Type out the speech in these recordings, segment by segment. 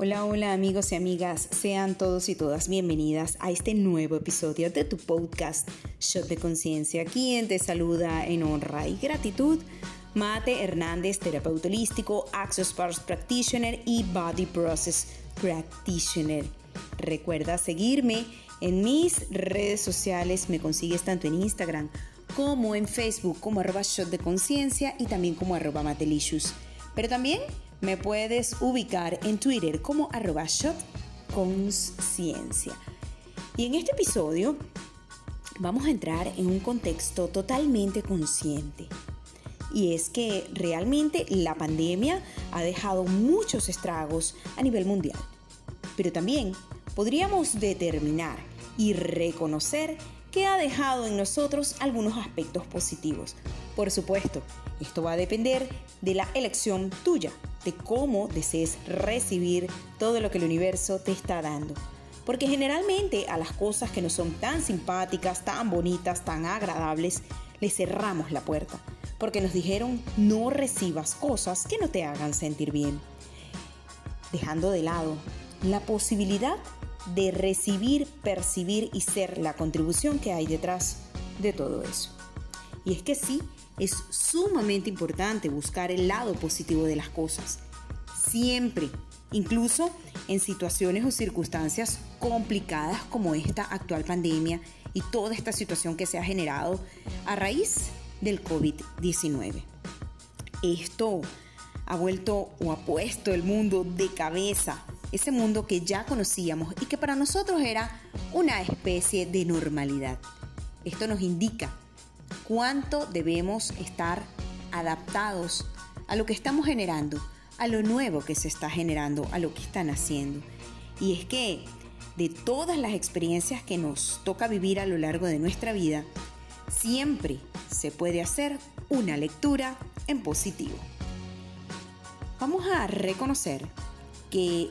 Hola, hola amigos y amigas, sean todos y todas bienvenidas a este nuevo episodio de tu podcast Shot de Conciencia. Quien te saluda en honra y gratitud, Mate Hernández, terapeuta holístico, Access Parts Practitioner y Body Process Practitioner. Recuerda seguirme en mis redes sociales, me consigues tanto en Instagram como en Facebook como arroba Shot de Conciencia y también como arroba Matelicious. Pero también me puedes ubicar en Twitter como arroba. Y en este episodio vamos a entrar en un contexto totalmente consciente. Y es que realmente la pandemia ha dejado muchos estragos a nivel mundial. Pero también podríamos determinar y reconocer que ha dejado en nosotros algunos aspectos positivos. Por supuesto, esto va a depender de la elección tuya de cómo desees recibir todo lo que el universo te está dando. Porque generalmente a las cosas que no son tan simpáticas, tan bonitas, tan agradables, le cerramos la puerta. Porque nos dijeron no recibas cosas que no te hagan sentir bien. Dejando de lado la posibilidad de recibir, percibir y ser la contribución que hay detrás de todo eso. Y es que sí, es sumamente importante buscar el lado positivo de las cosas. Siempre, incluso en situaciones o circunstancias complicadas como esta actual pandemia y toda esta situación que se ha generado a raíz del COVID-19. Esto ha vuelto o ha puesto el mundo de cabeza, ese mundo que ya conocíamos y que para nosotros era una especie de normalidad. Esto nos indica cuánto debemos estar adaptados a lo que estamos generando, a lo nuevo que se está generando, a lo que están haciendo. Y es que de todas las experiencias que nos toca vivir a lo largo de nuestra vida, siempre se puede hacer una lectura en positivo. Vamos a reconocer que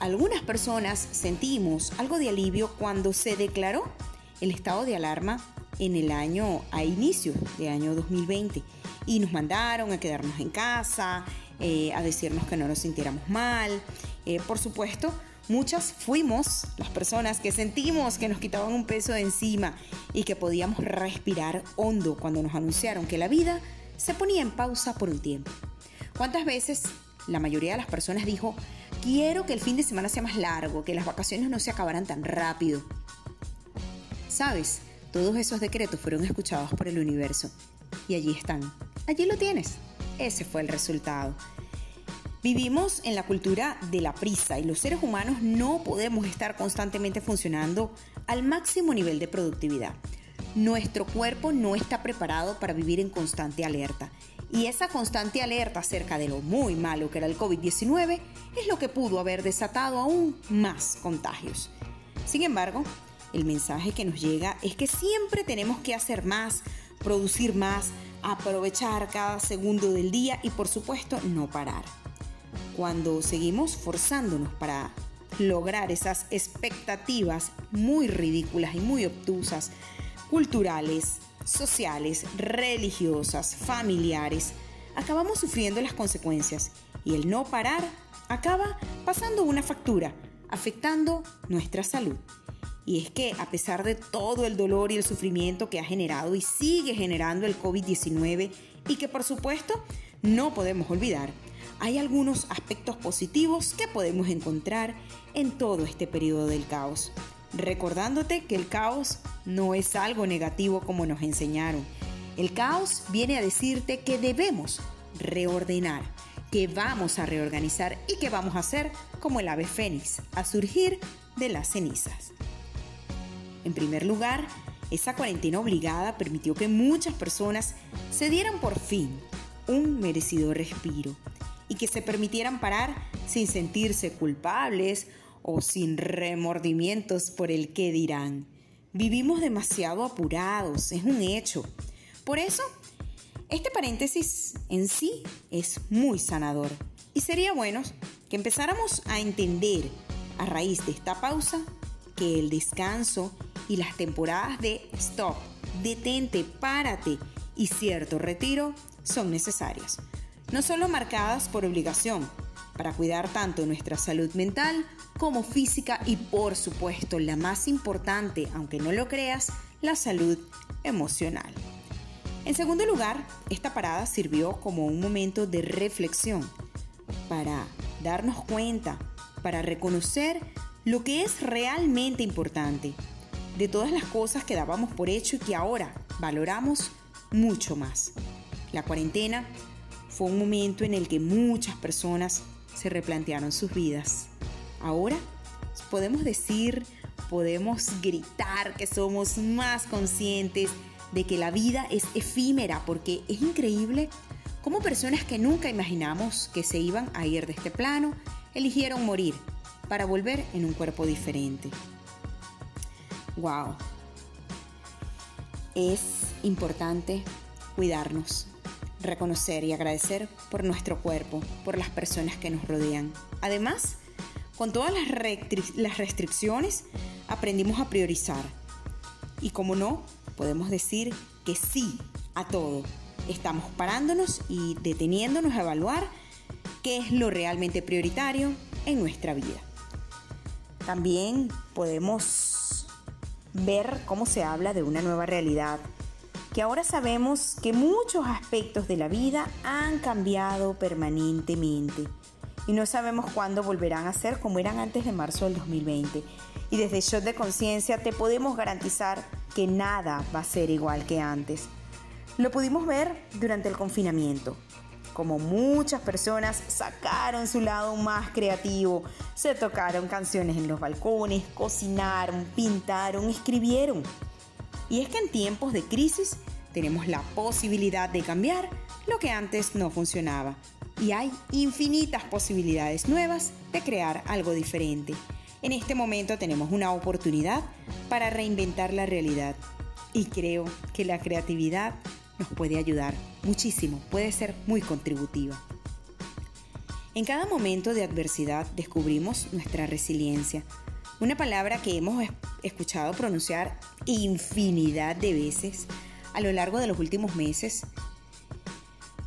algunas personas sentimos algo de alivio cuando se declaró el estado de alarma en el año, a inicio de año 2020. Y nos mandaron a quedarnos en casa, eh, a decirnos que no nos sintiéramos mal. Eh, por supuesto, muchas fuimos las personas que sentimos que nos quitaban un peso de encima y que podíamos respirar hondo cuando nos anunciaron que la vida se ponía en pausa por un tiempo. ¿Cuántas veces la mayoría de las personas dijo, quiero que el fin de semana sea más largo, que las vacaciones no se acabaran tan rápido? ¿Sabes? Todos esos decretos fueron escuchados por el universo. Y allí están. Allí lo tienes. Ese fue el resultado. Vivimos en la cultura de la prisa y los seres humanos no podemos estar constantemente funcionando al máximo nivel de productividad. Nuestro cuerpo no está preparado para vivir en constante alerta. Y esa constante alerta acerca de lo muy malo que era el COVID-19 es lo que pudo haber desatado aún más contagios. Sin embargo, el mensaje que nos llega es que siempre tenemos que hacer más, producir más, aprovechar cada segundo del día y por supuesto no parar. Cuando seguimos forzándonos para lograr esas expectativas muy ridículas y muy obtusas, culturales, sociales, religiosas, familiares, acabamos sufriendo las consecuencias y el no parar acaba pasando una factura, afectando nuestra salud. Y es que a pesar de todo el dolor y el sufrimiento que ha generado y sigue generando el COVID-19 y que por supuesto no podemos olvidar, hay algunos aspectos positivos que podemos encontrar en todo este periodo del caos. Recordándote que el caos no es algo negativo como nos enseñaron. El caos viene a decirte que debemos reordenar, que vamos a reorganizar y que vamos a hacer como el ave fénix, a surgir de las cenizas. En primer lugar, esa cuarentena obligada permitió que muchas personas se dieran por fin un merecido respiro y que se permitieran parar sin sentirse culpables o sin remordimientos por el qué dirán. Vivimos demasiado apurados, es un hecho. Por eso, este paréntesis en sí es muy sanador y sería bueno que empezáramos a entender a raíz de esta pausa que el descanso y las temporadas de stop, detente, párate y cierto retiro son necesarias. No solo marcadas por obligación, para cuidar tanto nuestra salud mental como física y por supuesto la más importante, aunque no lo creas, la salud emocional. En segundo lugar, esta parada sirvió como un momento de reflexión para darnos cuenta, para reconocer lo que es realmente importante, de todas las cosas que dábamos por hecho y que ahora valoramos mucho más. La cuarentena fue un momento en el que muchas personas se replantearon sus vidas. Ahora podemos decir, podemos gritar que somos más conscientes de que la vida es efímera porque es increíble cómo personas que nunca imaginamos que se iban a ir de este plano eligieron morir para volver en un cuerpo diferente. Wow. Es importante cuidarnos, reconocer y agradecer por nuestro cuerpo, por las personas que nos rodean. Además, con todas las, restricciones, aprendimos a priorizar. Y como no, podemos decir que sí a todo. Estamos parándonos y deteniéndonos a evaluar qué es lo realmente prioritario en nuestra vida. También podemos ver cómo se habla de una nueva realidad que ahora sabemos que muchos aspectos de la vida han cambiado permanentemente y no sabemos cuándo volverán a ser como eran antes de marzo del 2020. Y desde Shot de Conciencia te podemos garantizar que nada va a ser igual que antes. Lo pudimos ver durante el confinamiento, como muchas personas sacaron su lado más creativo, se tocaron canciones en los balcones, cocinaron, pintaron, escribieron y es que en tiempos de crisis tenemos la posibilidad de cambiar lo que antes no funcionaba. Y hay infinitas posibilidades nuevas de crear algo diferente. En este momento tenemos una oportunidad para reinventar la realidad. Y creo que la creatividad nos puede ayudar muchísimo, puede ser muy contributiva. En cada momento de adversidad descubrimos nuestra resiliencia, una palabra que hemos escuchado pronunciar infinidad de veces a lo largo de los últimos meses.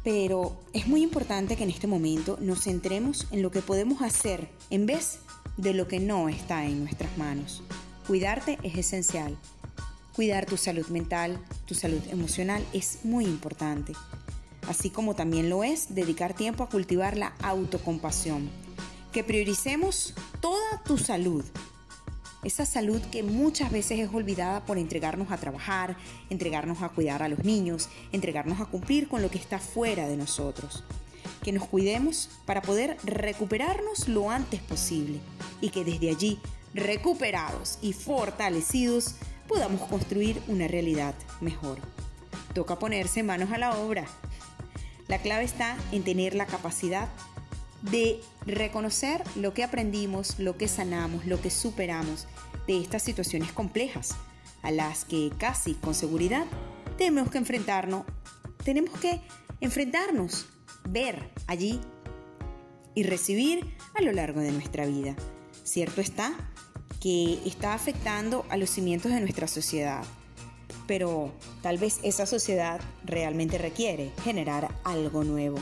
Pero es muy importante que en este momento nos centremos en lo que podemos hacer en vez de lo que no está en nuestras manos. Cuidarte es esencial. Cuidar tu salud mental, tu salud emocional es muy importante. Así como también lo es dedicar tiempo a cultivar la autocompasión. Que prioricemos toda tu salud, esa salud que muchas veces es olvidada por entregarnos a trabajar, entregarnos a cuidar a los niños, entregarnos a cumplir con lo que está fuera de nosotros. Que nos cuidemos para poder recuperarnos lo antes posible y que desde allí, recuperados y fortalecidos, podamos construir una realidad mejor. Toca ponerse manos a la obra. La clave está en tener la capacidad de reconocer lo que aprendimos, lo que sanamos, lo que superamos de estas situaciones complejas, a las que casi con seguridad tenemos que enfrentarnos, tenemos que enfrentarnos, ver allí y recibir a lo largo de nuestra vida. Cierto está que está afectando a los cimientos de nuestra sociedad, pero tal vez esa sociedad realmente requiere generar algo nuevo.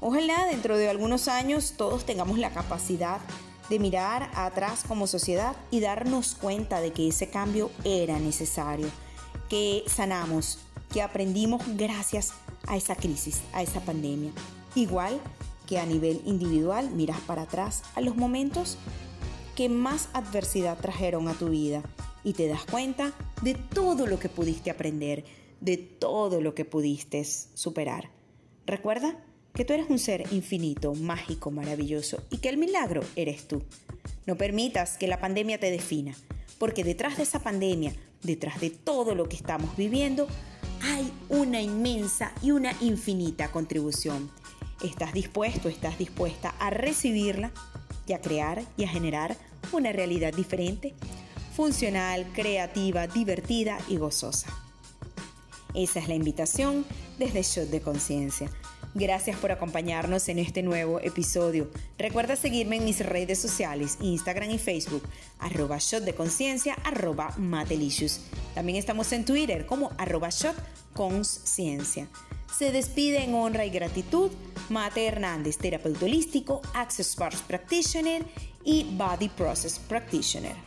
Ojalá dentro de algunos años todos tengamos la capacidad de mirar atrás como sociedad y darnos cuenta de que ese cambio era necesario, que sanamos, que aprendimos gracias a esa crisis, a esa pandemia. Igual que a nivel individual miras para atrás a los momentos que más adversidad trajeron a tu vida y te das cuenta de todo lo que pudiste aprender, de todo lo que pudiste superar. Recuerda que tú eres un ser infinito, mágico, maravilloso y que el milagro eres tú. No permitas que la pandemia te defina, porque detrás de esa pandemia, detrás de todo lo que estamos viviendo, hay una inmensa y una infinita contribución. ¿Estás dispuesto, estás dispuesta a recibirla y a crear y a generar una realidad diferente, funcional, creativa, divertida y gozosa? Esa es la invitación desde Shot de Conciencia. Gracias por acompañarnos en este nuevo episodio. Recuerda seguirme en mis redes sociales, Instagram y Facebook, arroba shot de conciencia, arroba matelicious. También estamos en Twitter como arroba shot. Se despide en honra y gratitud Mate Hernández, terapeuta holístico, Access Bars Practitioner y Body Process Practitioner.